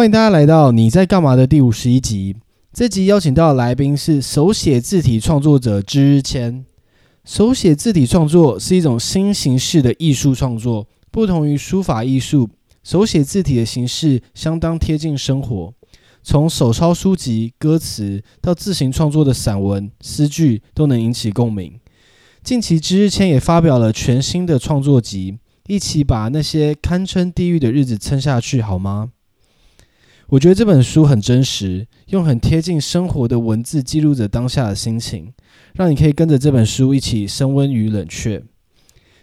欢迎大家来到你在干嘛的第五十一集。这集邀请到的来宾是手写字体创作者芝谦。手写字体创作是一种新形式的艺术创作，不同于书法艺术，手写字体的形式相当贴近生活。从手抄书籍、歌词到自行创作的散文、诗句，都能引起共鸣。近期，芝谦也发表了全新的创作集，一起把那些堪称地狱的日子撑下去，好吗？我觉得这本书很真实，用很贴近生活的文字记录着当下的心情，让你可以跟着这本书一起升温与冷却。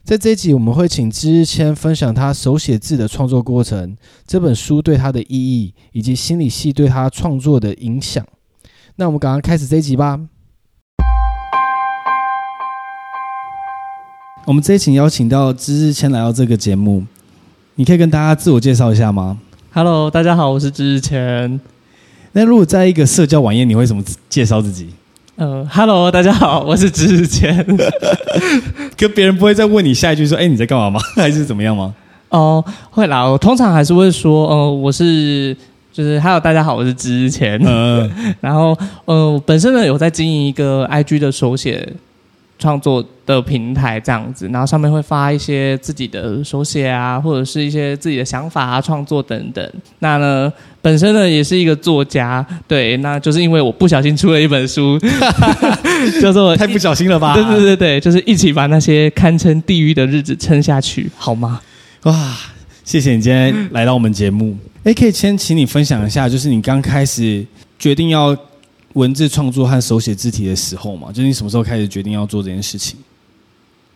在这一集，我们会请芝谦分享他手写字的创作过程，这本书对他的意义，以及心理系对他创作的影响。那我们赶快开始这一集吧。我们这一集邀请到芝谦来到这个节目，你可以跟大家自我介绍一下吗？Hello，大家好，我是之前。那如果在一个社交晚宴，你会怎么介绍自己？呃，Hello，大家好，我是之前。可别人不会再问你下一句说：“哎，你在干嘛吗？还是怎么样吗？”哦，会啦。我通常还是会说：“呃，我是就是，Hello，大家好，我是之前。嗯” 然后，呃，本身呢有在经营一个 IG 的手写。创作的平台这样子，然后上面会发一些自己的手写啊，或者是一些自己的想法啊、创作等等。那呢，本身呢也是一个作家，对，那就是因为我不小心出了一本书，叫做太不小心了吧？对对对对，就是一起把那些堪称地狱的日子撑下去，好吗？哇，谢谢你今天来到我们节目。哎，可以先请你分享一下，就是你刚开始决定要。文字创作和手写字体的时候嘛，就是你什么时候开始决定要做这件事情？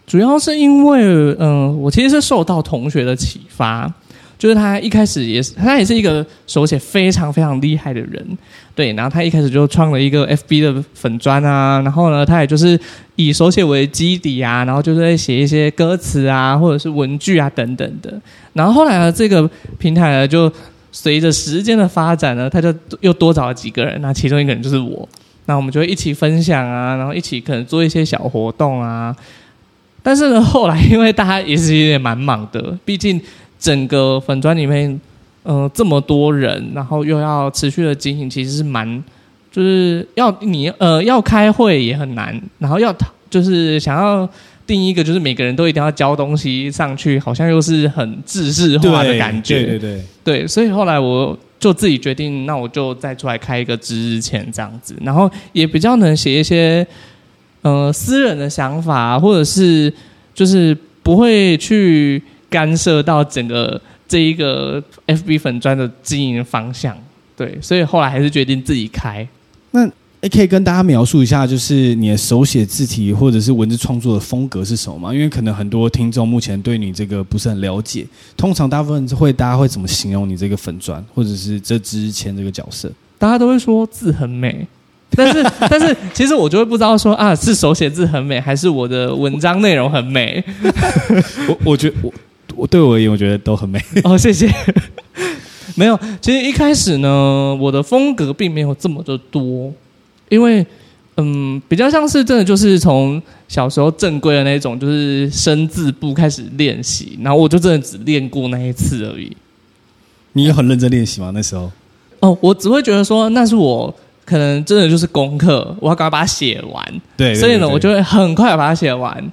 主要是因为，嗯、我其实是受到同学的启发，就是他一开始也是，他也是一个手写非常非常厉害的人，对，然后他一开始就创了一个 FB 的粉砖啊，然后呢，他也就是以手写为基底啊，然后就是在写一些歌词啊，或者是文句啊等等的，然后后来呢，这个平台呢就。随着时间的发展呢，他就又多找了几个人，那其中一个人就是我，那我们就会一起分享啊，然后一起可能做一些小活动啊。但是呢，后来因为大家也是有点蛮忙的，毕竟整个粉专里面，嗯、呃，这么多人，然后又要持续的经营，其实是蛮，就是要你呃要开会也很难，然后要就是想要。定一个就是每个人都一定要交东西上去，好像又是很制式化的感觉。对对对，对，所以后来我就自己决定，那我就再出来开一个芝谦这样子，然后也比较能写一些呃私人的想法，或者是就是不会去干涉到整个这一个 FB 粉砖的经营方向。对，所以后来还是决定自己开。那。哎，可以跟大家描述一下，就是你的手写字体或者是文字创作的风格是什么吗？因为可能很多听众目前对你这个不是很了解。通常大部分会大家会怎么形容你这个粉砖，或者是这之前这个角色？大家都会说字很美，但是 但是其实我就会不知道说啊，是手写字很美，还是我的文章内容很美？我我觉得我我对我而言，我觉得都很美。哦，谢谢。没有，其实一开始呢，我的风格并没有这么的多。因为，嗯，比较像是真的就是从小时候正规的那种，就是生字簿开始练习，然后我就真的只练过那一次而已。你有很认真练习吗？那时候？哦，我只会觉得说那是我可能真的就是功课，我要赶快把它写完。对，对，对，对，所以呢，我就会很快把它写完。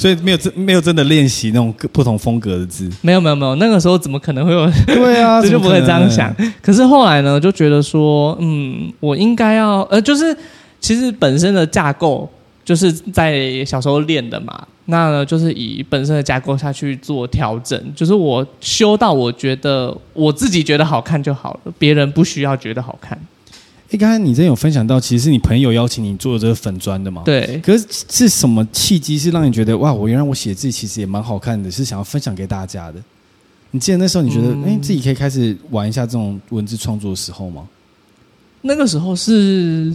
所以没有真没有真的练习那种不同风格的字。没有没有没有，那个时候怎么可能会有？对啊，就不会这样想。可是后来呢，就觉得说，嗯，我应该要呃，就是其实本身的架构就是在小时候练的嘛。那呢，就是以本身的架构下去做调整，就是我修到我觉得我自己觉得好看就好了，别人不需要觉得好看。哎，刚才你真有分享到，其实是你朋友邀请你做这个粉砖的嘛？对。可是是什么契机，是让你觉得哇，我原来我写字其实也蛮好看的，是想要分享给大家的？你记得那时候你觉得，哎、嗯，自己可以开始玩一下这种文字创作的时候吗？那个时候是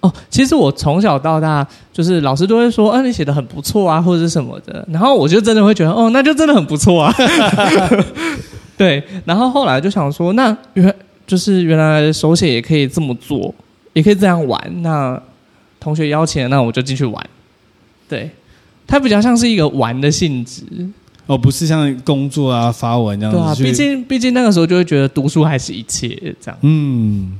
哦，其实我从小到大就是老师都会说，啊，你写的很不错啊，或者是什么的，然后我就真的会觉得，哦，那就真的很不错啊。对，然后后来就想说，那原。就是原来手写也可以这么做，也可以这样玩。那同学邀请，那我就进去玩。对，它比较像是一个玩的性质。哦，不是像工作啊、发文这样子。对啊，毕竟毕竟那个时候就会觉得读书还是一切这样。嗯。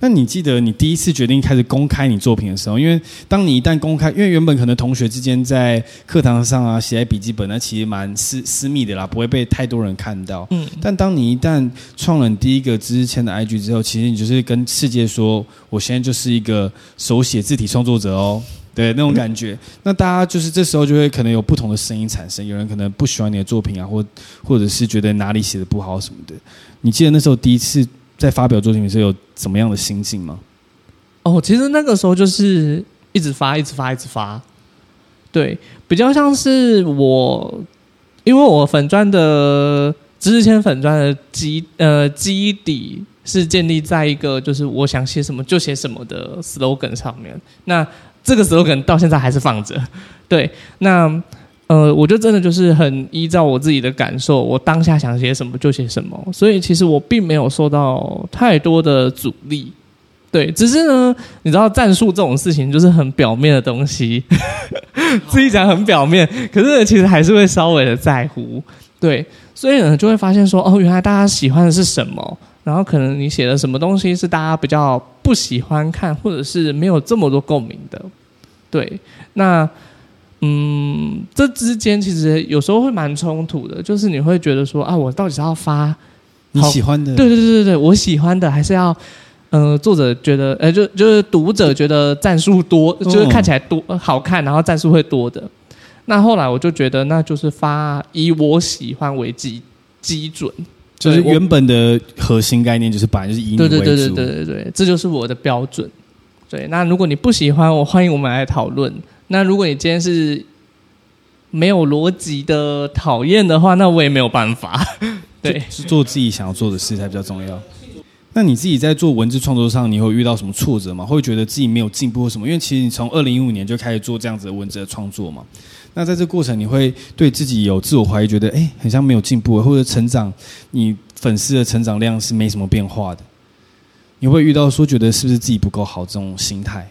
那你记得你第一次决定开始公开你作品的时候，因为当你一旦公开，因为原本可能同学之间在课堂上啊写在笔记本，那其实蛮私私密的啦，不会被太多人看到。嗯。但当你一旦创了你第一个知识签的 IG 之后，其实你就是跟世界说，我现在就是一个手写字体创作者哦，对那种感觉。嗯。那大家就是这时候就会可能有不同的声音产生，有人可能不喜欢你的作品啊，或或者是觉得哪里写的不好什么的。你记得那时候第一次？在发表作品的时候有怎么样的心境吗？哦，其实那个时候就是一直发，一直发，一直发。对，比较像是我，因为我粉钻的知识签粉钻的基呃基底是建立在一个就是我想写什么就写什么的 slogan 上面。那这个 slogan 到现在还是放着。对，那。呃，我就真的就是很依照我自己的感受，我当下想写什么就写什么，所以其实我并没有受到太多的阻力，对，只是呢，你知道战术这种事情就是很表面的东西，自己讲很表面，可是其实还是会稍微的在乎，对，所以呢就会发现说，哦，原来大家喜欢的是什么，然后可能你写的什么东西是大家比较不喜欢看，或者是没有这么多共鸣的，对，那。嗯，这之间其实有时候会蛮冲突的，就是你会觉得说啊，我到底是要发你喜欢的？对对对对对，我喜欢的，还是要呃，作者觉得，呃，就就是读者觉得赞数多，就是看起来多好看，然后赞数会多的。那后来我就觉得，那就是发以我喜欢为基基准，就是原本的核心概念就是本来就是以你为主，对对对对对对对，这就是我的标准。对，那如果你不喜欢，我欢迎我们来讨论。那如果你今天是没有逻辑的讨厌的话，那我也没有办法。对，是做自己想要做的事才比较重要。那你自己在做文字创作上，你会遇到什么挫折吗？会觉得自己没有进步或什么？因为其实你从二零一五年就开始做这样子的文字的创作嘛。那在这过程，你会对自己有自我怀疑，觉得哎，很像没有进步，或者成长，你粉丝的成长量是没什么变化的。你会遇到说觉得是不是自己不够好这种心态？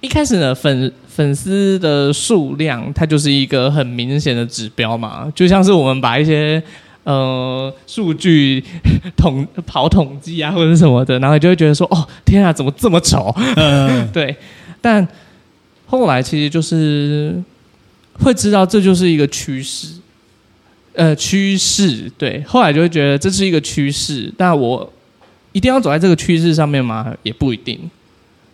一开始呢，粉粉丝的数量，它就是一个很明显的指标嘛，就像是我们把一些呃数据 统跑统计啊，或者是什么的，然后就会觉得说，哦，天啊，怎么这么丑？嗯、对。但后来其实就是会知道这就是一个趋势，呃，趋势。对，后来就会觉得这是一个趋势，但我一定要走在这个趋势上面吗？也不一定。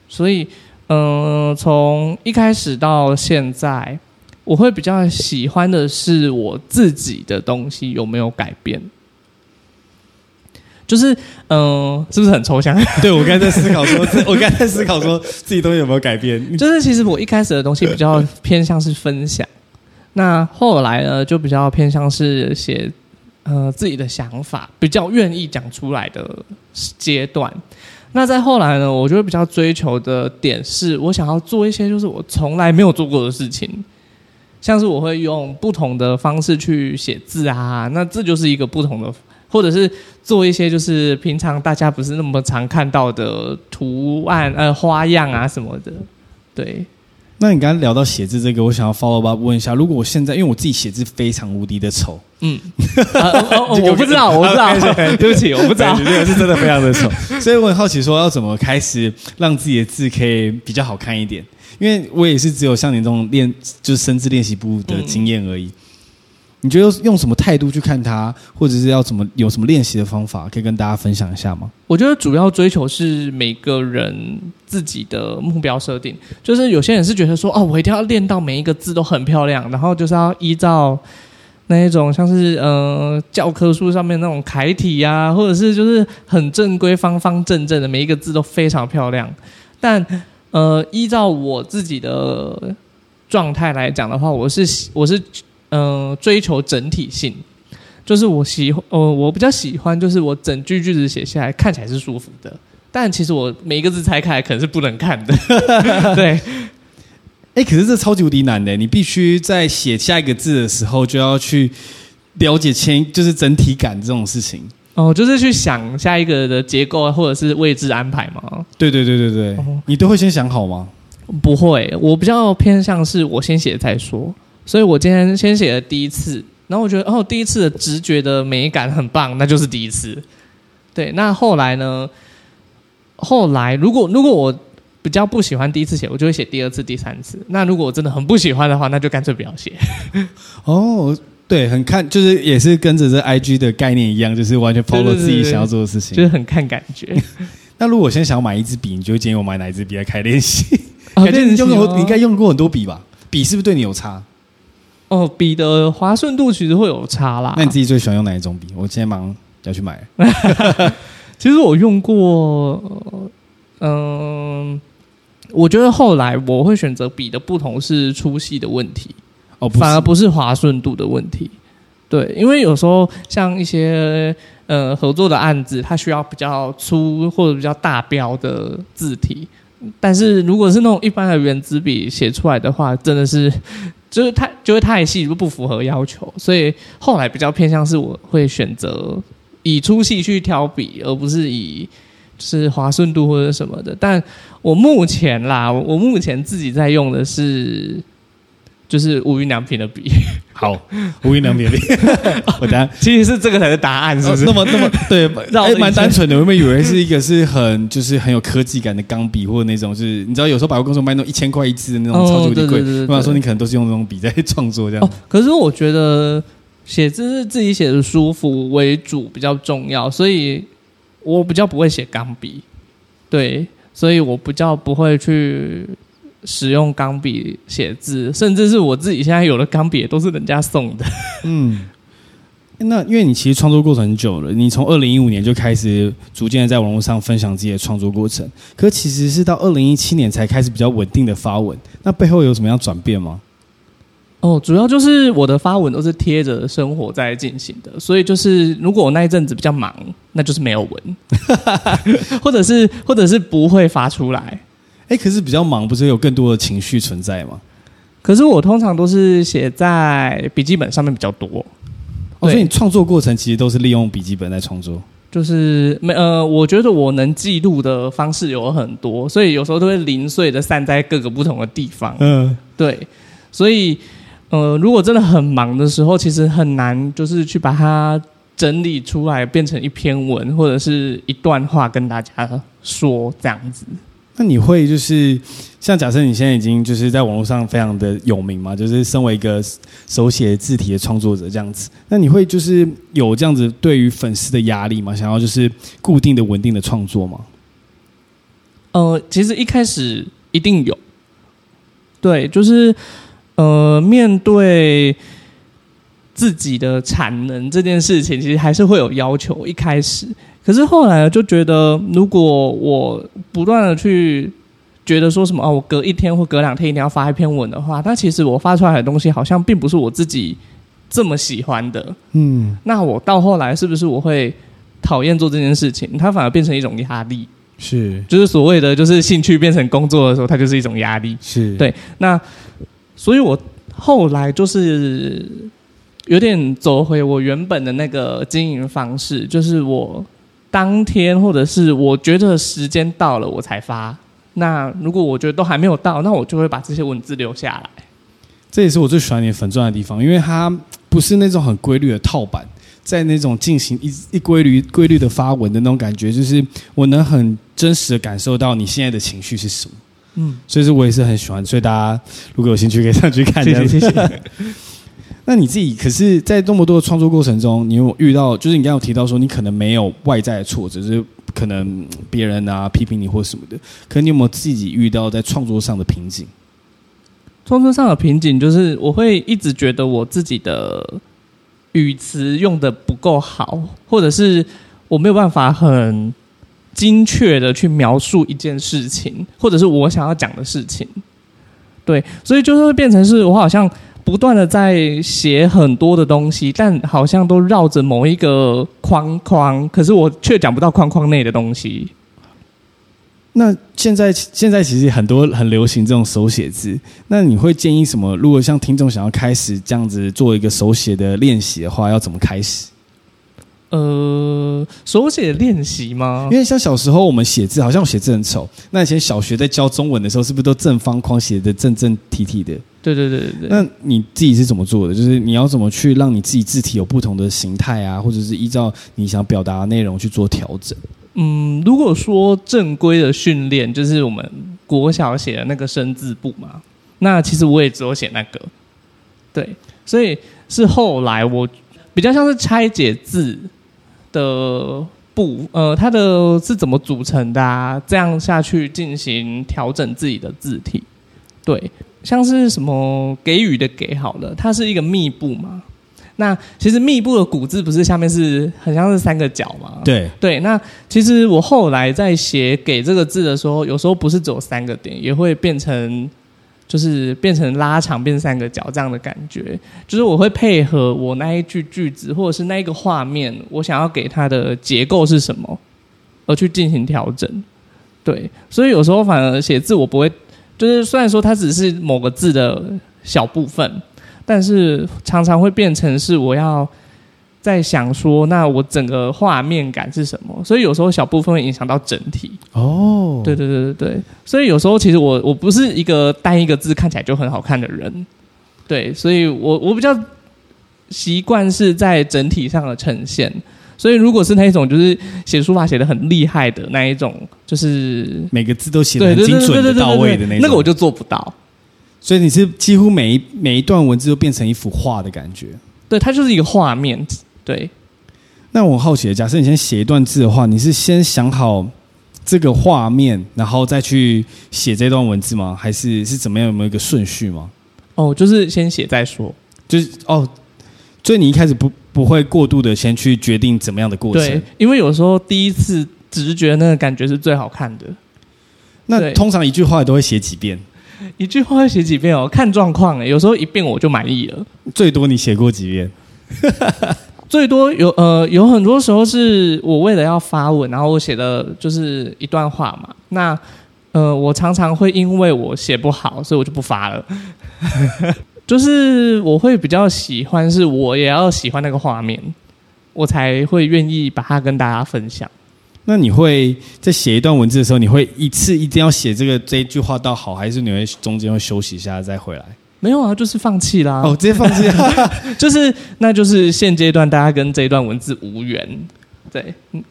所以。嗯，从一开始到现在，我会比较喜欢的是我自己的东西有没有改变。就是，嗯，是不是很抽象？对，我刚才在思考说，我刚才在思考说自己东西有没有改变。就是其实我一开始的东西比较偏向是分享，那后来呢，就比较偏向是写呃自己的想法，比较愿意讲出来的阶段。那再后来呢，我就会比较追求的点是，我想要做一些就是我从来没有做过的事情，像是我会用不同的方式去写字啊，那这就是一个不同的，或者是做一些就是平常大家不是那么常看到的图案呃花样啊什么的，对。那你刚刚聊到写字这个，我想要 follow up 问一下，如果我现在因为我自己写字非常无敌的丑，嗯，我不知道，我不知道，对不起，我不知道，这个是真的非常的丑，所以我很好奇说要怎么开始让自己的字可以比较好看一点，因为我也是只有像你这种练就是生字练习簿的经验而已。嗯你觉得用什么态度去看它，或者是要怎么有什么练习的方法，可以跟大家分享一下吗？我觉得主要追求是每个人自己的目标设定，就是有些人是觉得说，哦，我一定要练到每一个字都很漂亮，然后就是要依照那一种像是呃教科书上面那种楷体呀，或者是就是很正规、方方正正的每一个字都非常漂亮。但呃，依照我自己的状态来讲的话，我是我是。嗯、呃，追求整体性，就是我喜欢，呃，我比较喜欢，就是我整句句子写下来看起来是舒服的，但其实我每一个字拆开来可能是不能看的。对，哎、欸，可是这超级无敌难的，你必须在写下一个字的时候就要去了解前，就是整体感这种事情。哦，就是去想下一个的结构或者是位置安排吗？对对对对对，哦、你都会先想好吗？不会，我比较偏向是我先写再说。所以我今天先写了第一次，然后我觉得哦，第一次的直觉的美感很棒，那就是第一次。对，那后来呢？后来如果如果我比较不喜欢第一次写，我就会写第二次、第三次。那如果我真的很不喜欢的话，那就干脆不要写。哦，对，很看就是也是跟着这 IG 的概念一样，就是完全 follow 自己想要做的事情，就是很看感觉。那如果我现在想要买一支笔，你就建议我买哪一支笔来开练习？感觉你用过，你应该用过很多笔吧？笔是不是对你有差？哦，笔的滑顺度其实会有差啦。那你自己最喜欢用哪一种笔？我今天忙要去买。其实我用过，嗯、呃，我觉得后来我会选择笔的不同是粗细的问题，哦，反而不是滑顺度的问题。对，因为有时候像一些呃合作的案子，它需要比较粗或者比较大标的字体，但是如果是那种一般的原子笔写出来的话，真的是就是太就会太细，不符合要求，所以后来比较偏向是我会选择以粗细去挑笔，而不是以就是滑顺度或者什么的。但我目前啦，我目前自己在用的是。就是无印良品的笔，好，无印良品的笔，我等下其实是这个才是答案，是不是？哦、那么那么 对，哎，蛮单纯的。我们以为是一个是很就是很有科技感的钢笔，或者那种是，你知道有时候百货公司卖那种一千块一支的那种超级贵。我想说你可能都是用那种笔在创作这样、哦。可是我觉得写字是自己写的舒服为主比较重要，所以我比较不会写钢笔，对，所以我比较不会去。使用钢笔写字，甚至是我自己现在有的钢笔也都是人家送的。嗯，那因为你其实创作过程很久了，你从二零一五年就开始逐渐的在网络上分享自己的创作过程，可其实是到二零一七年才开始比较稳定的发文。那背后有什么样转变吗？哦，主要就是我的发文都是贴着生活在进行的，所以就是如果我那一阵子比较忙，那就是没有文，或者是或者是不会发出来。哎，可是比较忙，不是有更多的情绪存在吗？可是我通常都是写在笔记本上面比较多，哦，所以你创作过程其实都是利用笔记本在创作。就是没呃，我觉得我能记录的方式有很多，所以有时候都会零碎的散在各个不同的地方。嗯，对，所以呃，如果真的很忙的时候，其实很难就是去把它整理出来变成一篇文或者是一段话跟大家说这样子。那你会就是像假设你现在已经就是在网络上非常的有名嘛，就是身为一个手写字体的创作者这样子，那你会就是有这样子对于粉丝的压力吗？想要就是固定的稳定的创作吗？呃，其实一开始一定有，对，就是呃面对自己的产能这件事情，其实还是会有要求。一开始。可是后来就觉得，如果我不断的去觉得说什么啊，我隔一天或隔两天一定要发一篇文的话，那其实我发出来的东西好像并不是我自己这么喜欢的。嗯，那我到后来是不是我会讨厌做这件事情？它反而变成一种压力。是，就是所谓的就是兴趣变成工作的时候，它就是一种压力。是对。那所以我后来就是有点走回我原本的那个经营方式，就是我。当天或者是我觉得时间到了我才发。那如果我觉得都还没有到，那我就会把这些文字留下来。这也是我最喜欢你粉钻的地方，因为它不是那种很规律的套版，在那种进行一一规律规律的发文的那种感觉，就是我能很真实的感受到你现在的情绪是什么。嗯，所以说我也是很喜欢，所以大家如果有兴趣可以上去看。谢谢谢谢。那你自己可是，在这么多的创作过程中，你有遇到，就是你刚刚有提到说，你可能没有外在的挫折，就是可能别人啊批评你或什么的，可你有没有自己遇到在创作上的瓶颈？创作上的瓶颈就是，我会一直觉得我自己的语词用得不够好，或者是我没有办法很精确的去描述一件事情，或者是我想要讲的事情。对，所以就是会变成是我好像。不断的在写很多的东西，但好像都绕着某一个框框，可是我却讲不到框框内的东西。那现在现在其实很多很流行这种手写字，那你会建议什么？如果像听众想要开始这样子做一个手写的练习的话，要怎么开始？呃，手写练习吗？因为像小时候我们写字，好像写字很丑。那以前小学在教中文的时候，是不是都正方框写的正正体体的？对对对对对。那你自己是怎么做的？就是你要怎么去让你自己字体有不同的形态啊，或者是依照你想表达的内容去做调整？嗯，如果说正规的训练，就是我们国小写的那个生字簿嘛，那其实我也只有写那个。对，所以是后来我比较像是拆解字。的部，呃，它的是怎么组成的啊？这样下去进行调整自己的字体，对，像是什么给予的给好了，它是一个密布嘛。那其实密布的古字不是下面是很像是三个角嘛？对对。那其实我后来在写给这个字的时候，有时候不是只有三个点，也会变成。就是变成拉长变三个角这样的感觉，就是我会配合我那一句句子或者是那一个画面，我想要给它的结构是什么，而去进行调整。对，所以有时候反而写字我不会，就是虽然说它只是某个字的小部分，但是常常会变成是我要。在想说，那我整个画面感是什么？所以有时候小部分会影响到整体。哦，对对对对对，所以有时候其实我我不是一个单一个字看起来就很好看的人，对，所以我我比较习惯是在整体上的呈现。所以如果是那一种就是写书法写的很厉害的那一种，就是每个字都写的很精准的到位的那种，那个我就做不到。所以你是几乎每一每一段文字都变成一幅画的感觉？对，它就是一个画面。对，那我好奇，假设你先写一段字的话，你是先想好这个画面，然后再去写这段文字吗？还是是怎么样？有没有一个顺序吗？哦，就是先写再说，就是哦，所以你一开始不不会过度的先去决定怎么样的过程？对，因为有时候第一次直觉那个感觉是最好看的。那通常一句话都会写几遍？一句话会写几遍哦？看状况诶，有时候一遍我就满意了。最多你写过几遍？最多有呃有很多时候是我为了要发文，然后我写的就是一段话嘛。那呃我常常会因为我写不好，所以我就不发了。就是我会比较喜欢，是我也要喜欢那个画面，我才会愿意把它跟大家分享。那你会在写一段文字的时候，你会一次一定要写这个这一句话到好，还是你会中间会休息一下再回来？没有啊，就是放弃啦。哦，直接放弃，就是那就是现阶段大家跟这一段文字无缘。对，嗯，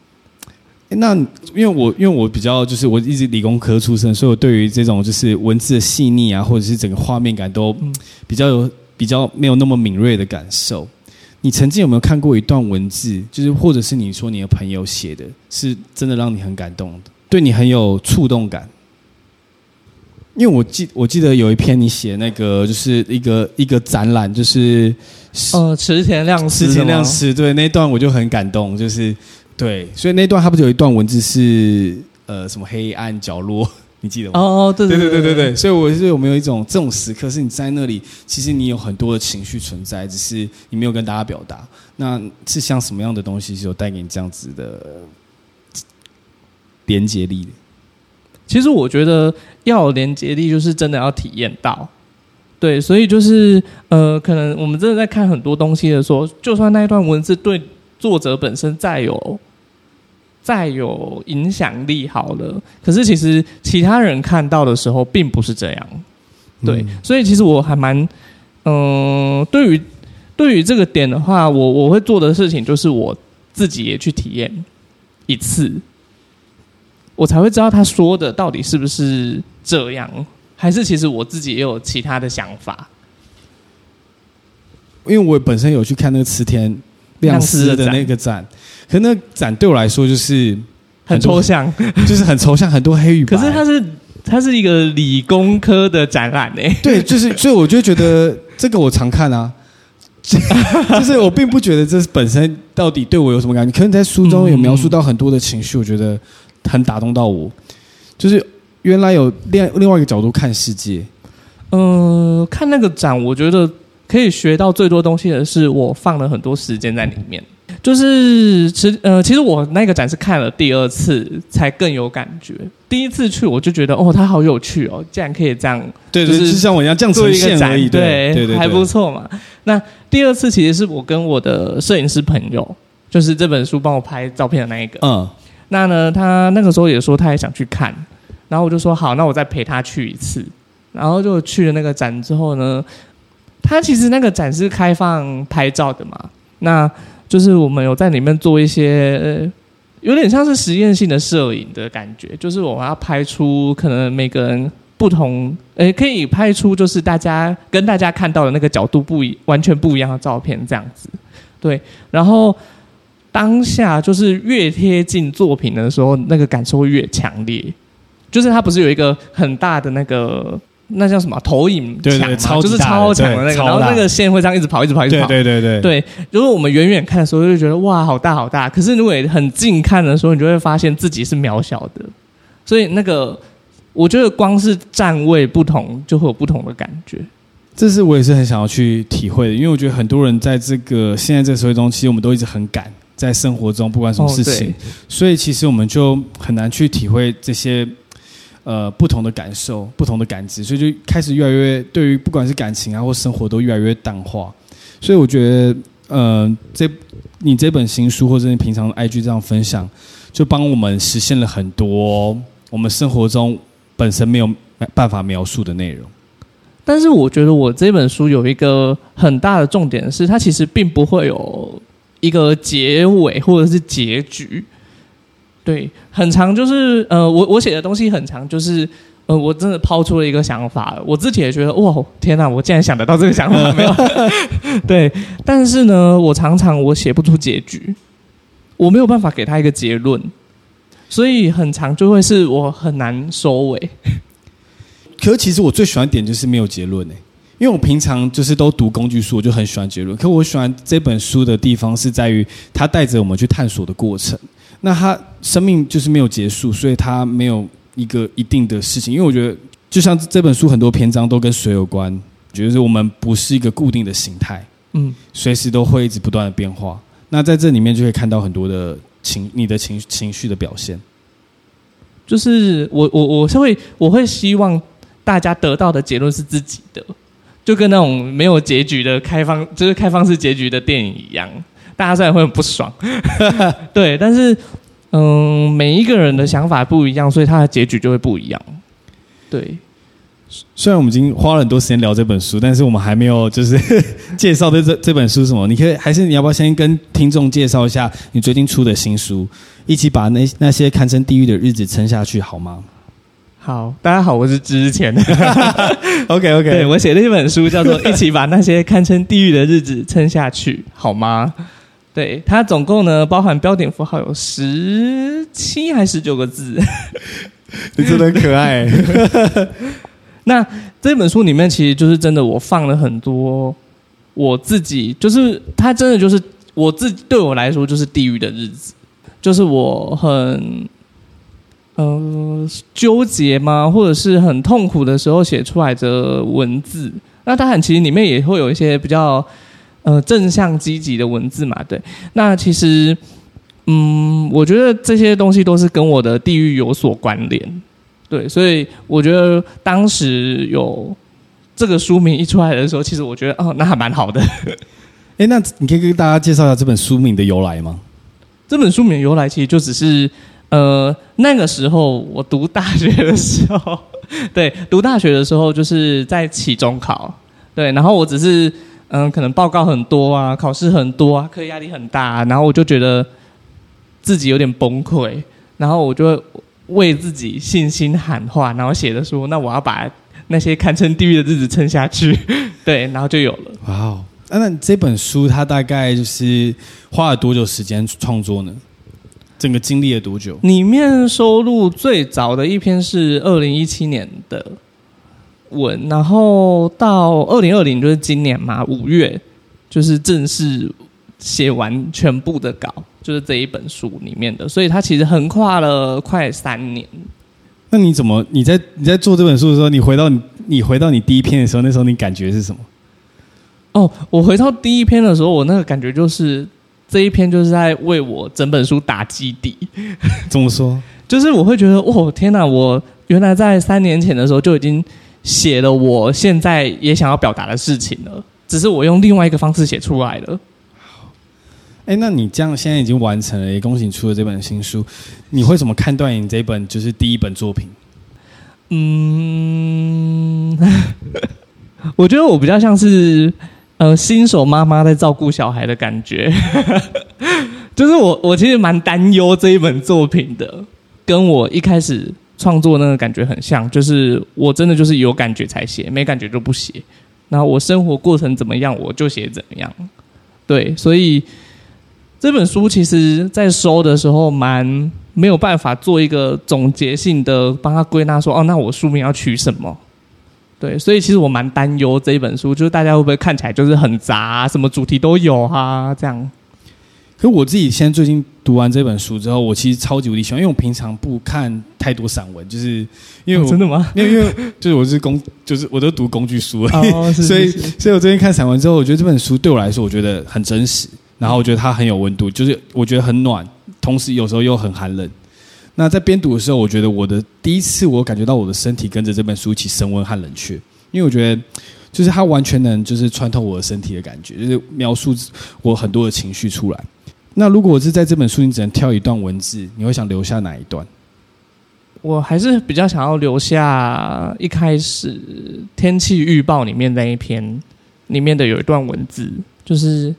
那因为我因为我比较就是我一直理工科出身，所以我对于这种就是文字的细腻啊，或者是整个画面感都比较有比较没有那么敏锐的感受。你曾经有没有看过一段文字，就是或者是你说你的朋友写的，是真的让你很感动的，对你很有触动感？因为我记我记得有一篇你写那个就是一个一个展览，就是呃池田亮司池田亮司对那段我就很感动，就是对，所以那段他不是有一段文字是呃什么黑暗角落，你记得吗？哦哦对对对对对对，所以我是有没有一种这种时刻，是你在那里，其实你有很多的情绪存在，只是你没有跟大家表达，那是像什么样的东西是有带给你这样子的连接力的？其实我觉得要有连接力，就是真的要体验到，对，所以就是呃，可能我们真的在看很多东西的时候，就算那一段文字对作者本身再有再有影响力，好了，可是其实其他人看到的时候并不是这样，对，嗯、所以其实我还蛮嗯、呃，对于对于这个点的话，我我会做的事情就是我自己也去体验一次。我才会知道他说的到底是不是这样，还是其实我自己也有其他的想法。因为我本身有去看那个池田亮司的那个展，可是那个展对我来说就是很，很抽象，就是很抽象，很多黑与白。可是它是它是一个理工科的展览诶。对，就是所以我就觉得这个我常看啊，就是我并不觉得这本身到底对我有什么感觉。可能在书中有描述到很多的情绪，我觉得。很打动到我，就是原来有另另外一个角度看世界。嗯、呃，看那个展，我觉得可以学到最多东西的是，我放了很多时间在里面。就是其呃，其实我那个展是看了第二次才更有感觉。第一次去我就觉得哦，它好有趣哦，竟然可以这样，对，就是像我一样这样做一个展对，还不错嘛。那第二次其实是我跟我的摄影师朋友。就是这本书帮我拍照片的那一个。嗯，那呢，他那个时候也说他也想去看，然后我就说好，那我再陪他去一次。然后就去了那个展之后呢，他其实那个展是开放拍照的嘛，那就是我们有在里面做一些。有点像是实验性的摄影的感觉，就是我们要拍出可能每个人不同，诶，可以拍出就是大家跟大家看到的那个角度不一，完全不一样的照片这样子。对，然后当下就是越贴近作品的时候，那个感受会越强烈。就是它不是有一个很大的那个。那叫什么投影墙嘛？就是超强的那个，然后那个线会这样一直跑，一直跑，一直跑。对对对对。对，如果我们远远看的时候，就觉得哇，好大好大。可是如果很近看的时候，你就会发现自己是渺小的。所以那个，我觉得光是站位不同，就会有不同的感觉。这是我也是很想要去体会的，因为我觉得很多人在这个现在这个社会中，其实我们都一直很赶，在生活中不管什么事情，哦、所以其实我们就很难去体会这些。呃，不同的感受，不同的感知，所以就开始越来越对于不管是感情啊或生活都越来越淡化。所以我觉得，呃，这你这本新书或者你平常 IG 这样分享，就帮我们实现了很多我们生活中本身没有办法描述的内容。但是我觉得我这本书有一个很大的重点是，它其实并不会有一个结尾或者是结局。对，很长，就是呃，我我写的东西很长，就是呃，我真的抛出了一个想法，我自己也觉得哇，天哪，我竟然想得到这个想法没有？对，但是呢，我常常我写不出结局，我没有办法给他一个结论，所以很长就会是我很难收尾。可是其实我最喜欢点就是没有结论哎，因为我平常就是都读工具书，我就很喜欢结论。可我喜欢这本书的地方是在于，它带着我们去探索的过程。那他生命就是没有结束，所以他没有一个一定的事情。因为我觉得，就像这本书很多篇章都跟水有关，觉得是我们不是一个固定的形态，嗯，随时都会一直不断的变化。那在这里面就可以看到很多的情，你的情情绪的表现。就是我我我是会我会希望大家得到的结论是自己的，就跟那种没有结局的开放，就是开放式结局的电影一样。大家虽然会很不爽，对，但是嗯，每一个人的想法不一样，所以他的结局就会不一样。对，虽然我们已经花了很多时间聊这本书，但是我们还没有就是 介绍的这这本书什么？你可以还是你要不要先跟听众介绍一下你最近出的新书？一起把那那些堪称地狱的日子撑下去，好吗？好，大家好，我是之前 OK OK，对，我写了一本书叫做《一起把那些堪称地狱的日子撑下去》，好吗？对，它总共呢，包含标点符号有十七还是十九个字，你真的很可爱。那这本书里面其实就是真的，我放了很多我自己，就是它真的就是我自己对我来说就是地狱的日子，就是我很呃纠结吗，或者是很痛苦的时候写出来的文字。那当然，其实里面也会有一些比较。呃，正向积极的文字嘛，对。那其实，嗯，我觉得这些东西都是跟我的地域有所关联，对。所以我觉得当时有这个书名一出来的时候，其实我觉得哦，那还蛮好的。哎，那你可以跟大家介绍一下这本书名的由来吗？这本书名的由来其实就只是，呃，那个时候我读大学的时候，对，读大学的时候就是在期中考，对，然后我只是。嗯，可能报告很多啊，考试很多啊，课业压力很大，然后我就觉得自己有点崩溃，然后我就为自己信心喊话，然后写的说：“那我要把那些堪称地狱的日子撑下去。”对，然后就有了。哇哦！那这本书它大概就是花了多久时间创作呢？整个经历了多久？里面收录最早的一篇是二零一七年的。文，然后到二零二零就是今年嘛，五月就是正式写完全部的稿，就是这一本书里面的，所以它其实横跨了快三年。那你怎么你在你在做这本书的时候，你回到你你回到你第一篇的时候，那时候你感觉是什么？哦，我回到第一篇的时候，我那个感觉就是这一篇就是在为我整本书打基底。怎么说？就是我会觉得，哦，天哪！我原来在三年前的时候就已经。写了我现在也想要表达的事情了，只是我用另外一个方式写出来了。哎，那你这样现在已经完成了，也恭喜你出了这本新书。你会怎么看待你这本就是第一本作品？嗯，我觉得我比较像是呃新手妈妈在照顾小孩的感觉，就是我我其实蛮担忧这一本作品的，跟我一开始创作那个感觉很像，就是我真的就是有感觉才写，没感觉就不写。然后我生活过程怎么样，我就写怎么样。对，所以这本书其实在收的时候蛮。没有办法做一个总结性的帮他归纳说，哦，那我书名要取什么？对，所以其实我蛮担忧这一本书，就是大家会不会看起来就是很杂啊，什么主题都有哈，这样。可我自己现在最近读完这本书之后，我其实超级无敌喜欢，因为我平常不看太多散文，就是因为我、哦、真的吗？因为因为就是我是工，就是我都读工具书而已，哦、是是是所以所以我最近看散文之后，我觉得这本书对我来说，我觉得很真实，然后我觉得它很有温度，就是我觉得很暖。同时有时候又很寒冷。那在边读的时候，我觉得我的第一次，我感觉到我的身体跟着这本书一起升温和冷却，因为我觉得就是它完全能就是穿透我的身体的感觉，就是描述我很多的情绪出来。那如果我是在这本书，你只能挑一段文字，你会想留下哪一段？我还是比较想要留下一开始天气预报里面那一篇里面的有一段文字，就是。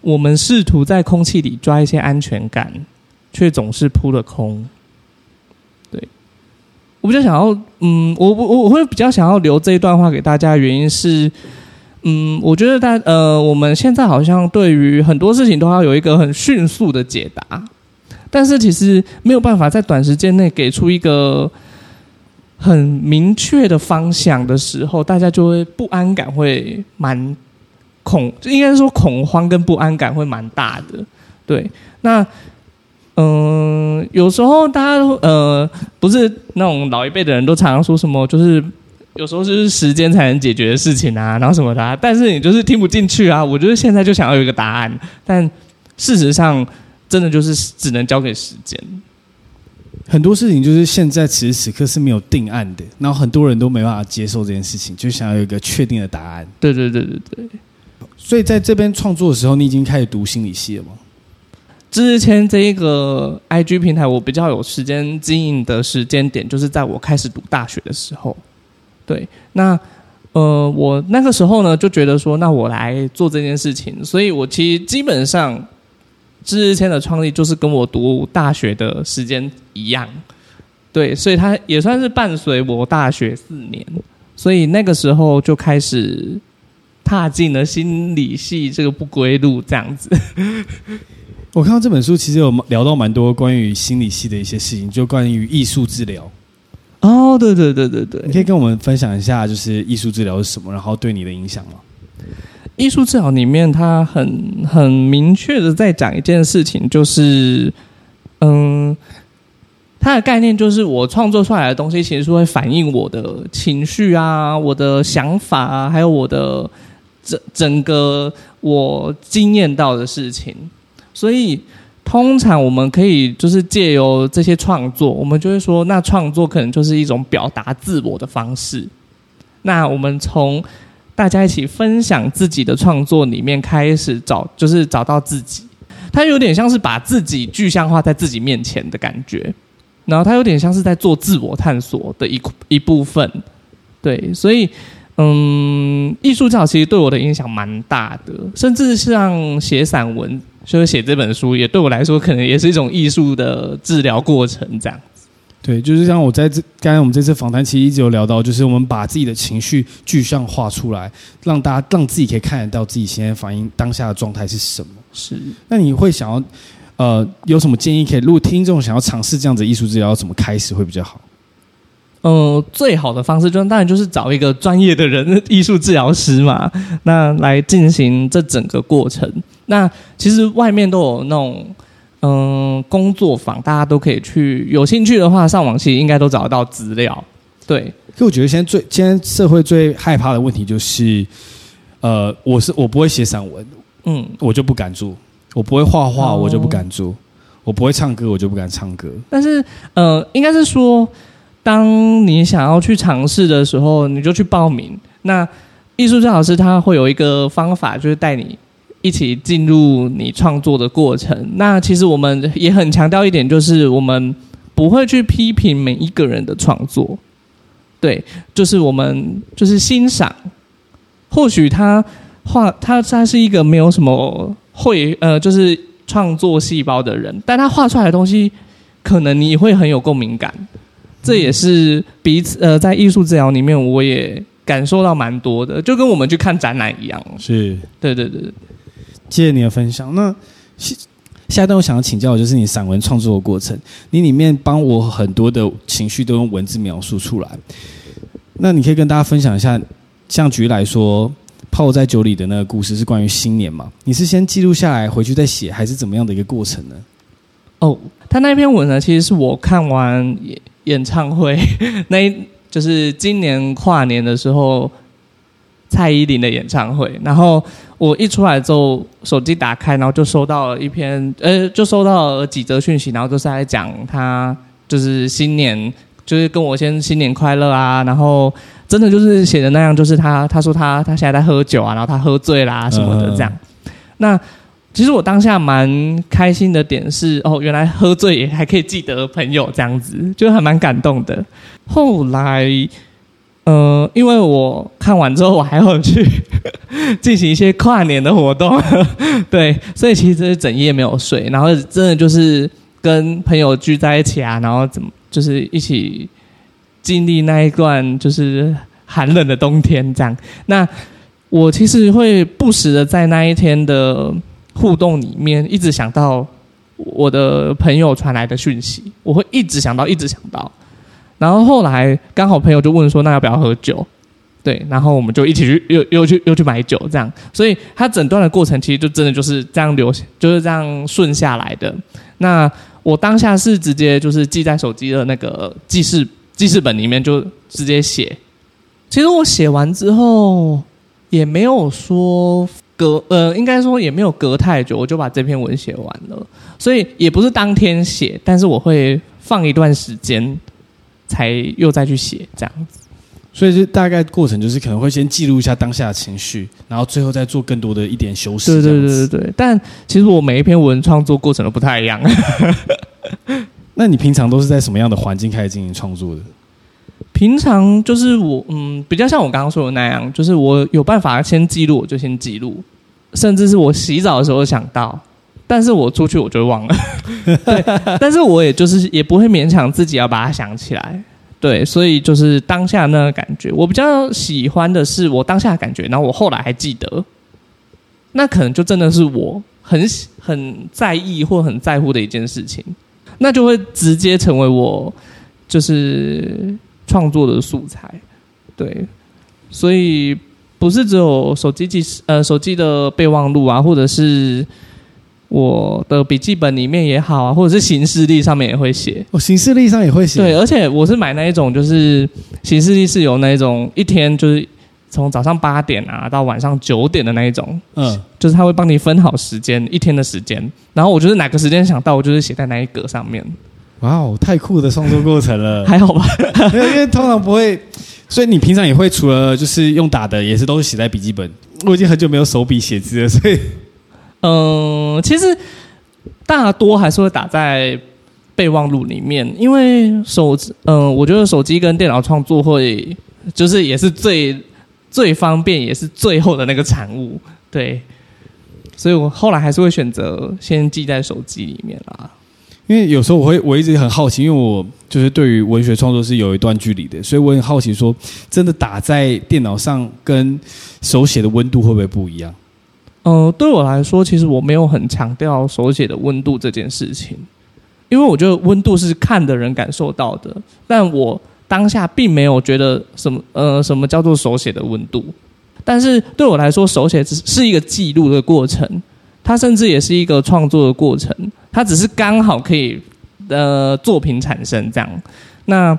我们试图在空气里抓一些安全感，却总是扑了空。对，我比较想要，嗯，我我我会比较想要留这一段话给大家，原因是，嗯，我觉得大呃，我们现在好像对于很多事情都要有一个很迅速的解答，但是其实没有办法在短时间内给出一个很明确的方向的时候，大家就会不安感会蛮。恐应该说恐慌跟不安感会蛮大的，对。那嗯、呃，有时候大家呃不是那种老一辈的人都常常说什么，就是有时候就是时间才能解决的事情啊，然后什么的啊。但是你就是听不进去啊。我觉得现在就想要有一个答案，但事实上真的就是只能交给时间。很多事情就是现在此时此刻是没有定案的，然后很多人都没办法接受这件事情，就想要有一个确定的答案。对对对对对。所以在这边创作的时候，你已经开始读心理系了吗？之前这一个 IG 平台，我比较有时间经营的时间点，就是在我开始读大学的时候。对，那呃，我那个时候呢，就觉得说，那我来做这件事情。所以我其实基本上，之前的创立就是跟我读大学的时间一样。对，所以它也算是伴随我大学四年。所以那个时候就开始。踏进了心理系这个不归路，这样子。我看到这本书，其实有聊到蛮多关于心理系的一些事情，就关于艺术治疗。哦，对对对对对，你可以跟我们分享一下，就是艺术治疗是什么，然后对你的影响吗？艺术治疗里面，它很很明确的在讲一件事情，就是嗯。它的概念就是，我创作出来的东西，其实是会反映我的情绪啊，我的想法啊，还有我的整整个我经验到的事情。所以，通常我们可以就是借由这些创作，我们就会说，那创作可能就是一种表达自我的方式。那我们从大家一起分享自己的创作里面开始找，就是找到自己。它有点像是把自己具象化在自己面前的感觉。然后他有点像是在做自我探索的一一部分，对，所以，嗯，艺术教其实对我的影响蛮大的，甚至像写散文，就是写这本书，也对我来说可能也是一种艺术的治疗过程，这样子。对，就是像我在这刚才我们这次访谈其实一直有聊到，就是我们把自己的情绪具象化出来，让大家让自己可以看得到自己现在反映当下的状态是什么。是，那你会想要？呃，有什么建议可以？如果听众想要尝试这样子艺术治疗，怎么开始会比较好？呃，最好的方式就当然就是找一个专业的人，艺术治疗师嘛，那来进行这整个过程。那其实外面都有那种嗯、呃、工作坊，大家都可以去。有兴趣的话，上网其实应该都找得到资料。对，可我觉得现在最现在社会最害怕的问题就是，呃，我是我不会写散文，嗯，我就不敢做。我不会画画，我就不敢做；我不会唱歌，我就不敢唱歌。但是，呃，应该是说，当你想要去尝试的时候，你就去报名。那艺术治疗师他会有一个方法，就是带你一起进入你创作的过程。那其实我们也很强调一点，就是我们不会去批评每一个人的创作，对，就是我们就是欣赏。或许他画他他是一个没有什么会呃，就是创作细胞的人，但他画出来的东西，可能你会很有共鸣感。这也是彼此呃，在艺术治疗里面，我也感受到蛮多的，就跟我们去看展览一样。是，对对对。谢谢你的分享。那下下一段我想要请教的就是你散文创作的过程，你里面帮我很多的情绪都用文字描述出来。那你可以跟大家分享一下，像举例来说，泡在酒里的那个故事是关于新年嘛？你是先记录下来回去再写，还是怎么样的一个过程呢？哦，他那篇文呢，其实是我看完演唱会，那就是今年跨年的时候，蔡依林的演唱会。然后我一出来之后，手机打开，然后就收到了一篇，呃，就收到了几则讯息，然后就是在讲他就是新年，就是跟我先新年快乐啊。然后真的就是写的那样，就是他 他说他他现在在喝酒啊，然后他喝醉啦、啊、什么的这样。嗯、那。其实我当下蛮开心的点是，哦，原来喝醉也还可以记得朋友这样子，就还蛮感动的。后来，呃，因为我看完之后，我还要去 进行一些跨年的活动，对，所以其实整夜没有睡，然后真的就是跟朋友聚在一起啊，然后怎么就是一起经历那一段就是寒冷的冬天这样。那我其实会不时的在那一天的。互动里面一直想到我的朋友传来的讯息，我会一直想到，一直想到。然后后来刚好朋友就问说：“那要不要喝酒？”对，然后我们就一起去又又去又去买酒，这样。所以他整段的过程其实就真的就是这样流，就是这样顺下来的。那我当下是直接就是记在手机的那个记事记事本里面，就直接写。其实我写完之后也没有说。隔呃，应该说也没有隔太久，我就把这篇文写完了，所以也不是当天写，但是我会放一段时间，才又再去写这样子。所以就大概过程就是可能会先记录一下当下的情绪，然后最后再做更多的一点修饰。对对对对对。但其实我每一篇文创作过程都不太一样。那你平常都是在什么样的环境开始进行创作的？平常就是我，嗯，比较像我刚刚说的那样，就是我有办法先记录，我就先记录，甚至是我洗澡的时候想到，但是我出去我就忘了，对，但是我也就是也不会勉强自己要把它想起来，对，所以就是当下那个感觉，我比较喜欢的是我当下的感觉，然后我后来还记得，那可能就真的是我很很在意或很在乎的一件事情，那就会直接成为我就是。创作的素材，对，所以不是只有手机记事，呃，手机的备忘录啊，或者是我的笔记本里面也好啊，或者是行事历上面也会写。哦，行事历上也会写。对，而且我是买那一种，就是行事历是有那一种一天就是从早上八点啊到晚上九点的那一种，嗯，就是他会帮你分好时间，一天的时间，然后我就是哪个时间想到，我就是写在那一格上面。哇哦，太酷的创作过程了，还好吧？因为通常不会，所以你平常也会除了就是用打的，也是都是写在笔记本。我已经很久没有手笔写字了，所以，嗯，其实大多还是会打在备忘录里面，因为手，嗯，我觉得手机跟电脑创作会就是也是最最方便，也是最后的那个产物，对。所以我后来还是会选择先记在手机里面啦。因为有时候我会我一直很好奇，因为我就是对于文学创作是有一段距离的，所以我很好奇说，真的打在电脑上跟手写的温度会不会不一样？呃，对我来说，其实我没有很强调手写的温度这件事情，因为我觉得温度是看的人感受到的，但我当下并没有觉得什么呃什么叫做手写的温度，但是对我来说，手写只是一个记录的过程。它甚至也是一个创作的过程，它只是刚好可以呃作品产生这样。那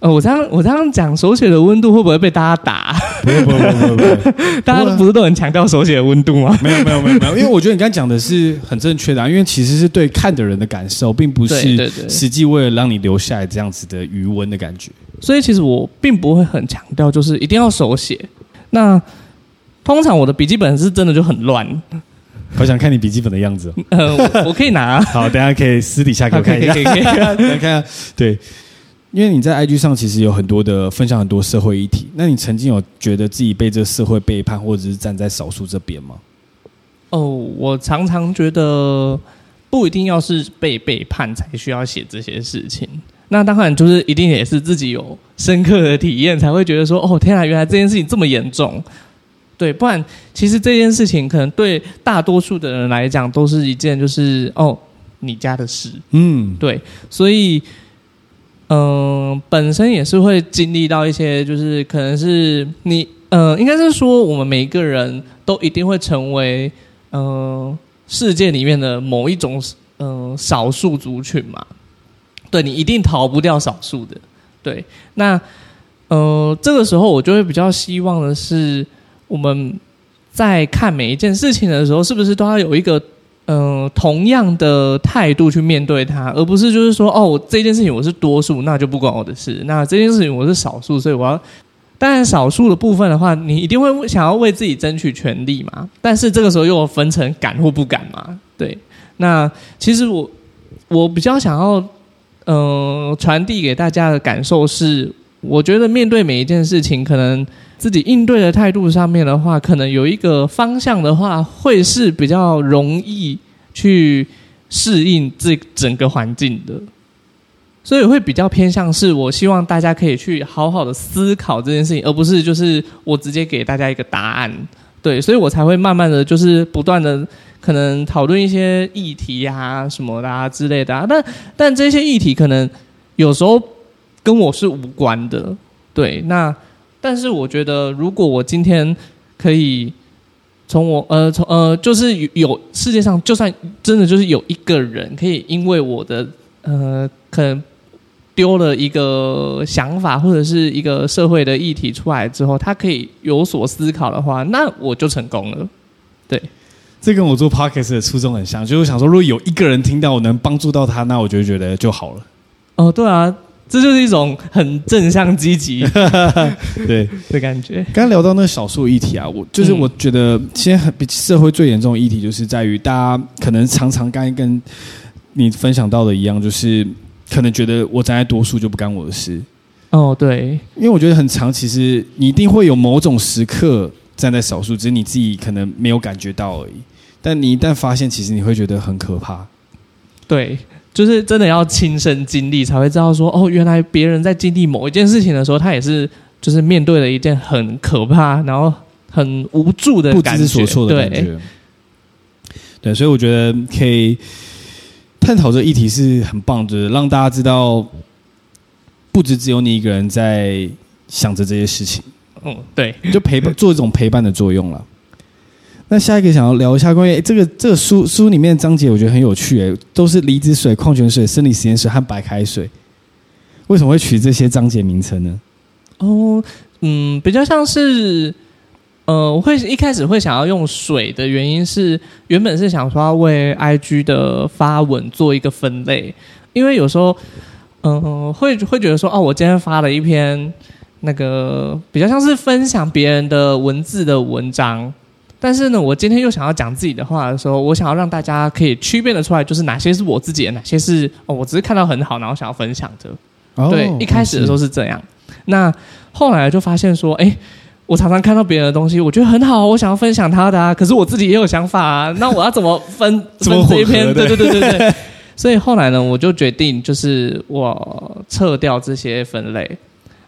呃我这样我这样讲手写的温度会不会被大家打？不会不会不会不会，大家不是都很强调手写的温度吗？没有没有没有没有，因为我觉得你刚刚讲的是很正确的，啊，因为其实是对看的人的感受，并不是实际为了让你留下来这样子的余温的感觉。所以其实我并不会很强调，就是一定要手写。那通常我的笔记本是真的就很乱。好想看你笔记本的样子。呃，我可以拿。好，等下可以私底下给我看一下。可以，可以，可以。来看，对，因为你在 IG 上其实有很多的分享，很多社会议题。那你曾经有觉得自己被这个社会背叛，或者是站在少数这边吗？哦，我常常觉得不一定要是被背叛才需要写这些事情。那当然就是一定也是自己有深刻的体验才会觉得说，哦，天啊，原来这件事情这么严重。对，不然其实这件事情可能对大多数的人来讲都是一件就是哦，你家的事，嗯，对，所以嗯、本身也是会经历到一些，就是可能是你呃，应该是说我们每一个人都一定会成为嗯、世界里面的某一种嗯、少数族群嘛，对，你一定逃不掉少数的，对，那呃，这个时候我就会比较希望的是。我们在看每一件事情的时候，是不是都要有一个嗯、同样的态度去面对它，而不是就是说哦，这件事情我是多数，那就不关我的事；那这件事情我是少数，所以我要。当然，少数的部分的话，你一定会想要为自己争取权利嘛。但是这个时候又分成敢或不敢嘛。对，那其实我我比较想要嗯、传递给大家的感受是，我觉得面对每一件事情，可能。自己应对的态度上面的话，可能有一个方向的话，会是比较容易去适应这整个环境的，所以会比较偏向是我希望大家可以去好好的思考这件事情，而不是就是我直接给大家一个答案。对，所以我才会慢慢的就是不断的可能讨论一些议题啊什么的啊之类的啊，但但这些议题可能有时候跟我是无关的。对，那。但是我觉得，如果我今天可以从我呃从呃，就是有世界上，就算真的就是有一个人可以因为我的呃，可能丢了一个想法或者是一个社会的议题出来之后，他可以有所思考的话，那我就成功了。对，这跟我做 podcast 的初衷很像，就是我想说，如果有一个人听到我能帮助到他，那我就觉得就好了。哦，对啊。这就是一种很正向积极 对的感觉。刚刚聊到那个少数议题啊，我就是我觉得，现在很社会最严重的议题，就是在于大家可能常常刚跟你分享到的一样，就是可能觉得我站在多数就不干我的事。哦，对，因为我觉得很长，其实你一定会有某种时刻站在少数，只是你自己可能没有感觉到而已。但你一旦发现，其实你会觉得很可怕。对。就是真的要亲身经历才会知道说哦，原来别人在经历某一件事情的时候，他也是就是面对了一件很可怕，然后很无助的感觉，不知所措的感觉。对，所以我觉得可以探讨这个议题是很棒的，让大家知道不止只有你一个人在想着这些事情。嗯，对，就陪伴做一种陪伴的作用了。那下一个想要聊一下关于这个这个书书里面的章节，我觉得很有趣诶，都是离子水、矿泉水、生理实验水和白开水。为什么会取这些章节名称呢？哦，嗯，比较像是，呃，我会一开始会想要用水的原因是，原本是想说要为 IG 的发文做一个分类，因为有时候，嗯、会会觉得说，哦，我今天发了一篇那个比较像是分享别人的文字的文章。但是呢，我今天又想要讲自己的话的时候，我想要让大家可以区别的出来，就是哪些是我自己的，哪些是哦，我只是看到很好，然后想要分享的。哦、对，一开始的时候是这样。那后来就发现说，哎，我常常看到别人的东西，我觉得很好，我想要分享他的啊。可是我自己也有想法啊，那我要怎么分 分这一篇？对对对对对。所以后来呢，我就决定，就是我撤掉这些分类。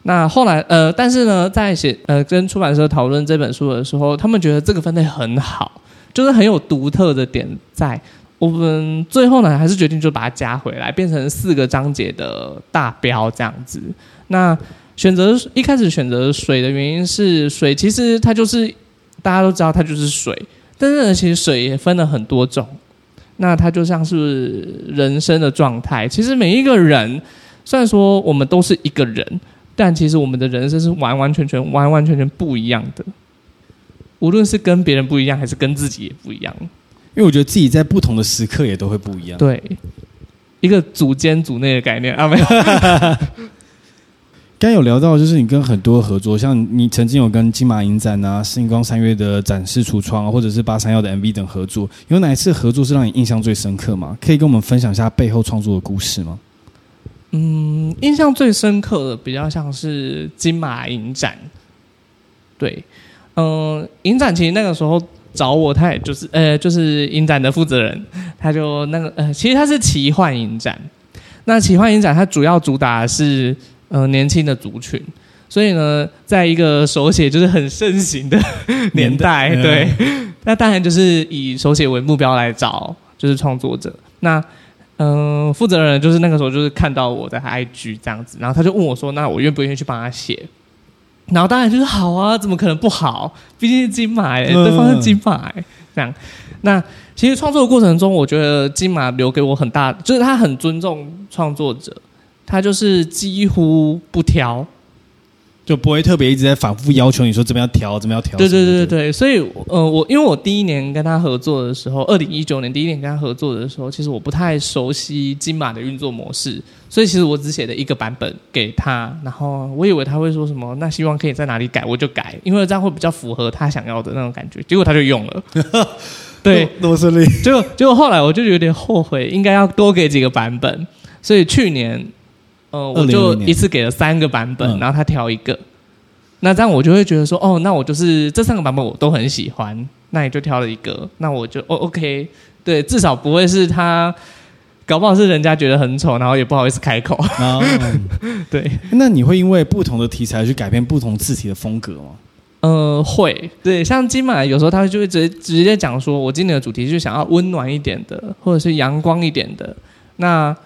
那后来，呃，但是呢，在写呃跟出版社讨论这本书的时候，他们觉得这个分类很好，就是很有独特的点在。我们最后呢，还是决定就把它加回来，变成四个章节的大标这样子。那选择一开始选择水的原因是，水其实它就是大家都知道它就是水，但是呢，其实水也分了很多种。那它就像是人生的状态，其实每一个人，虽然说我们都是一个人。但其实我们的人生是完完全全、完完全全不一样的，无论是跟别人不一样，还是跟自己也不一样。因为我觉得自己在不同的时刻也都会不一样。对，一个组间组内的概念啊，没有。刚有聊到，就是你跟很多合作，像你曾经有跟金马影展啊、星光三月的展示橱窗啊，或者是八三幺的 MV 等合作，有哪一次合作是让你印象最深刻吗？可以跟我们分享一下背后创作的故事吗？嗯，印象最深刻的比较像是金马影展。对，嗯，影展其实那个时候找我，他也就是呃，就是影展的负责人，他就那个呃，其实他是奇幻影展。那奇幻影展它主要主打的是呃年轻的族群，所以呢，在一个手写就是很盛行的年代，对，嗯、那当然就是以手写为目标来找就是创作者。那嗯、呃，负责人就是那个时候就是看到我在 IG 这样子，然后他就问我说：“那我愿不愿意去帮他写？”然后当然就是好啊，怎么可能不好？毕竟是金马、欸，对方是金马、欸，这样。那其实创作的过程中，我觉得金马留给我很大，就是他很尊重创作者，他就是几乎不挑。就不会特别一直在反复要求你说怎么样调，怎么样调。对对对对对，所以呃，我因为我第一年跟他合作的时候，二零一九年第一年跟他合作的时候，其实我不太熟悉金马的运作模式，所以其实我只写了一个版本给他，然后我以为他会说什么，那希望可以在哪里改，我就改，因为这样会比较符合他想要的那种感觉。结果他就用了，对，那么顺利。结果结果后来我就有点后悔，应该要多给几个版本，所以去年。呃，我就一次给了三个版本，然后他挑一个，那这样我就会觉得说，哦，那我就是这三个版本我都很喜欢，那你就挑了一个，那我就哦，OK，对，至少不会是他，搞不好是人家觉得很丑，然后也不好意思开口。哦、对，那你会因为不同的题材去改变不同字体的风格吗？呃，会，对，像金马有时候他就会直接直接讲说，我今年的主题就是想要温暖一点的，或者是阳光一点的，那。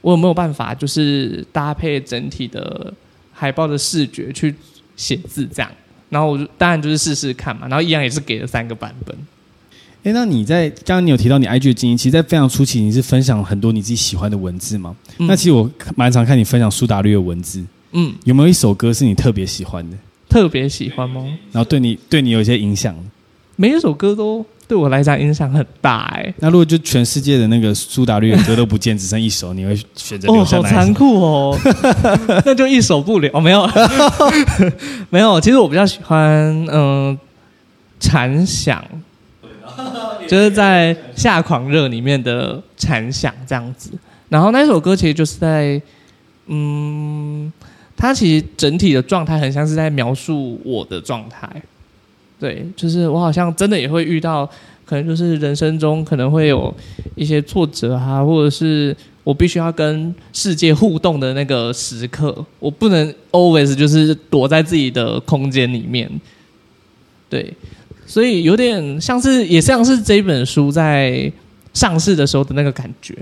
我有没有办法，就是搭配整体的海报的视觉去写字这样？然后我就当然就是试试看嘛。然后一样也是给了三个版本。哎，那你在刚刚你有提到你 IG 的经营，其实，在非常初期你是分享很多你自己喜欢的文字吗？嗯、那其实我蛮常看你分享苏打绿的文字。嗯，有没有一首歌是你特别喜欢的？特别喜欢吗？然后对你对你有一些影响？每一首歌都。对我来讲影响很大哎、欸。那如果就全世界的那个苏打绿的歌都不见，只剩一首，你会选择留下来？哦，好残酷哦！那就一首不留。哦，没有，没有。其实我比较喜欢嗯，残响，就是在《夏狂热》里面的蝉响这样子。然后那首歌其实就是在嗯，它其实整体的状态很像是在描述我的状态。对，就是我好像真的也会遇到，可能就是人生中可能会有一些挫折啊，或者是我必须要跟世界互动的那个时刻，我不能 always 就是躲在自己的空间里面。对，所以有点像是，也像是这本书在上市的时候的那个感觉。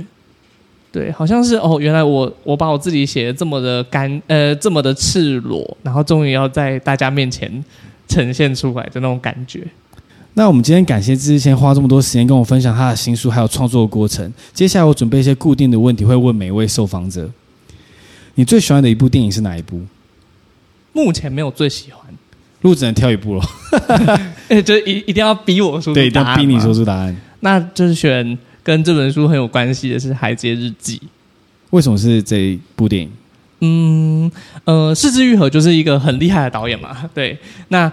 对，好像是哦，原来我我把我自己写的这么的干，呃，这么的赤裸，然后终于要在大家面前。呈现出来的那种感觉。那我们今天感谢之前花这么多时间跟我分享他的新书还有创作的过程。接下来我准备一些固定的问题，会问每一位受访者。你最喜欢的一部电影是哪一部？目前没有最喜欢，如果只能挑一部了，就一一定要逼我说出答案，对，一定要逼你说出答案。那就是选跟这本书很有关系的是《海街日记》。为什么是这一部电影？嗯，呃，是枝裕和就是一个很厉害的导演嘛，对。那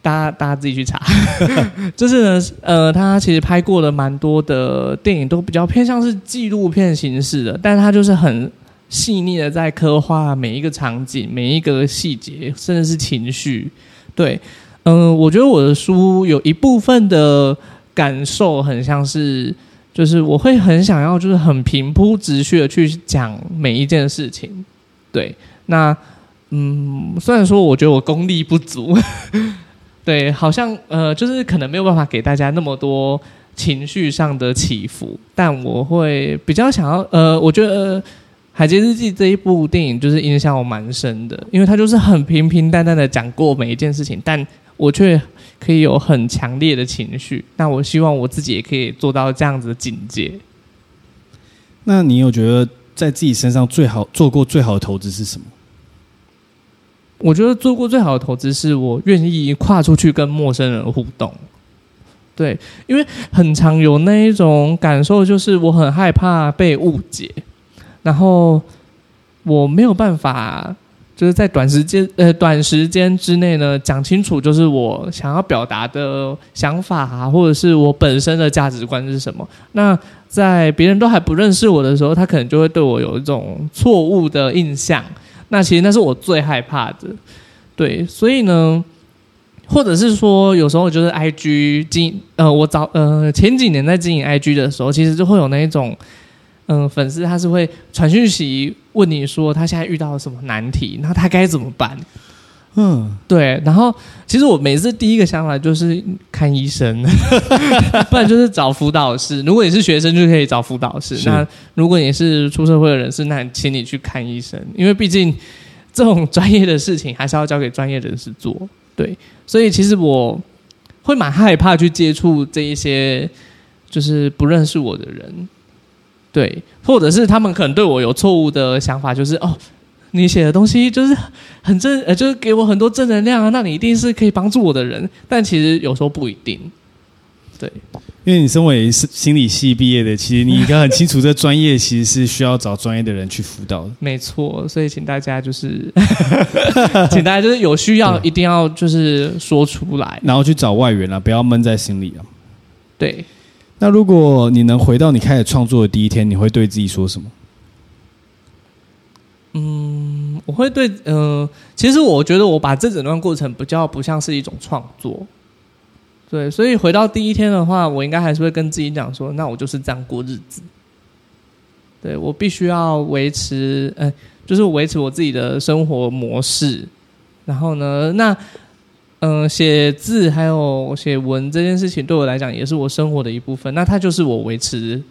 大家大家自己去查，就是呢，呃，他其实拍过了蛮多的电影，都比较偏向是纪录片形式的，但他就是很细腻的在刻画每一个场景、每一个细节，甚至是情绪。对，嗯、我觉得我的书有一部分的感受很像是。就是我会很想要，就是很平铺直叙的去讲每一件事情，对。那嗯，虽然说我觉得我功力不足，对，好像呃，就是可能没有办法给大家那么多情绪上的起伏，但我会比较想要，呃，我觉得《海街日记》这一部电影就是影响我蛮深的，因为它就是很平平淡淡的讲过每一件事情，但我却。可以有很强烈的情绪，那我希望我自己也可以做到这样子的境界。那你有觉得在自己身上最好做过最好的投资是什么？我觉得做过最好的投资是我愿意跨出去跟陌生人互动。对，因为很常有那一种感受，就是我很害怕被误解，然后我没有办法就是在短时间呃短时间之内呢，讲清楚就是我想要表达的想法啊，或者是我本身的价值观是什么。那在别人都还不认识我的时候，他可能就会对我有一种错误的印象。那其实那是我最害怕的，对，所以呢。或者是说，有时候就是 I G 经呃，我早呃前几年在经营 I G 的时候，其实就会有那一种嗯、粉丝，他是会传讯息问你说他现在遇到了什么难题，那他该怎么办？嗯，对。然后其实我每次第一个想法就是看医生，不然就是找辅导室。如果你是学生，就可以找辅导室。那如果你是出社会的人士，那请你去看医生，因为毕竟这种专业的事情还是要交给专业人士做。对，所以其实我会蛮害怕去接触这一些就是不认识我的人，对，或者是他们可能对我有错误的想法，就是哦，你写的东西就是很正，呃，就是给我很多正能量啊，那你一定是可以帮助我的人，但其实有时候不一定，对。因为你身为是心理系毕业的，其实你应该很清楚，这专业其实是需要找专业的人去辅导的。没错，所以请大家就是，请大家就是有需要一定要就是说出来，然后去找外援啊，不要闷在心里啊。对。那如果你能回到你开始创作的第一天，你会对自己说什么？嗯，我会对，嗯、其实我觉得我把这整段过程比较不像是一种创作。对，所以回到第一天的话，我应该还是会跟自己讲说，那我就是这样过日子。对，我必须要维持，呃，就是维持我自己的生活模式。然后呢，那嗯、写字还有写文这件事情，对我来讲也是我生活的一部分。那它就是我维持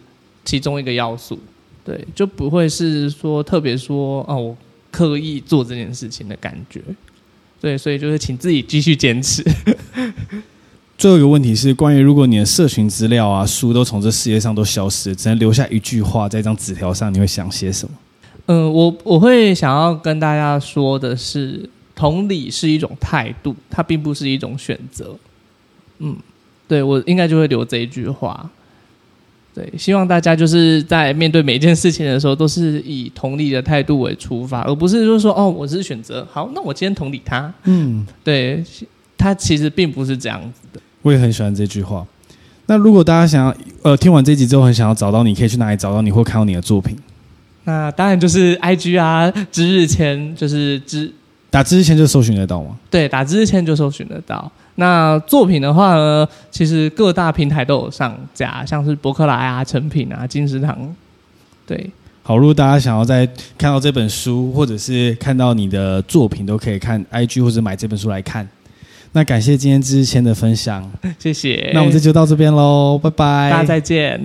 其中一个要素。对，就不会是说特别说哦，我刻意做这件事情的感觉。对，所以就是请自己继续坚持。最后一个问题是关于，如果你的社群资料啊、书都从这世界上都消失，只能留下一句话在一张纸条上，你会想些什么？嗯，我我会想要跟大家说的是，同理是一种态度，它并不是一种选择。嗯，对，我应该就会留这一句话。对，希望大家就是在面对每一件事情的时候，都是以同理的态度为出发，而不是就是说，哦，我是选择，好，那我今天同理他。嗯，对，他其实并不是这样子的。我也很喜欢这句话。那如果大家想要呃听完这集之后很想要找到你，可以去哪里找到你或看到你的作品？那当然就是 I G 啊，之日前就是知打字之前就搜寻得到吗？对，打字之前就搜寻得到。那作品的话呢，其实各大平台都有上架，像是博客来啊、成品啊、金石堂。对，好，如果大家想要在看到这本书，或者是看到你的作品，都可以看 I G 或者买这本书来看。那感谢今天知日签的分享，谢谢。那我们这就到这边喽，拜拜，大家再见。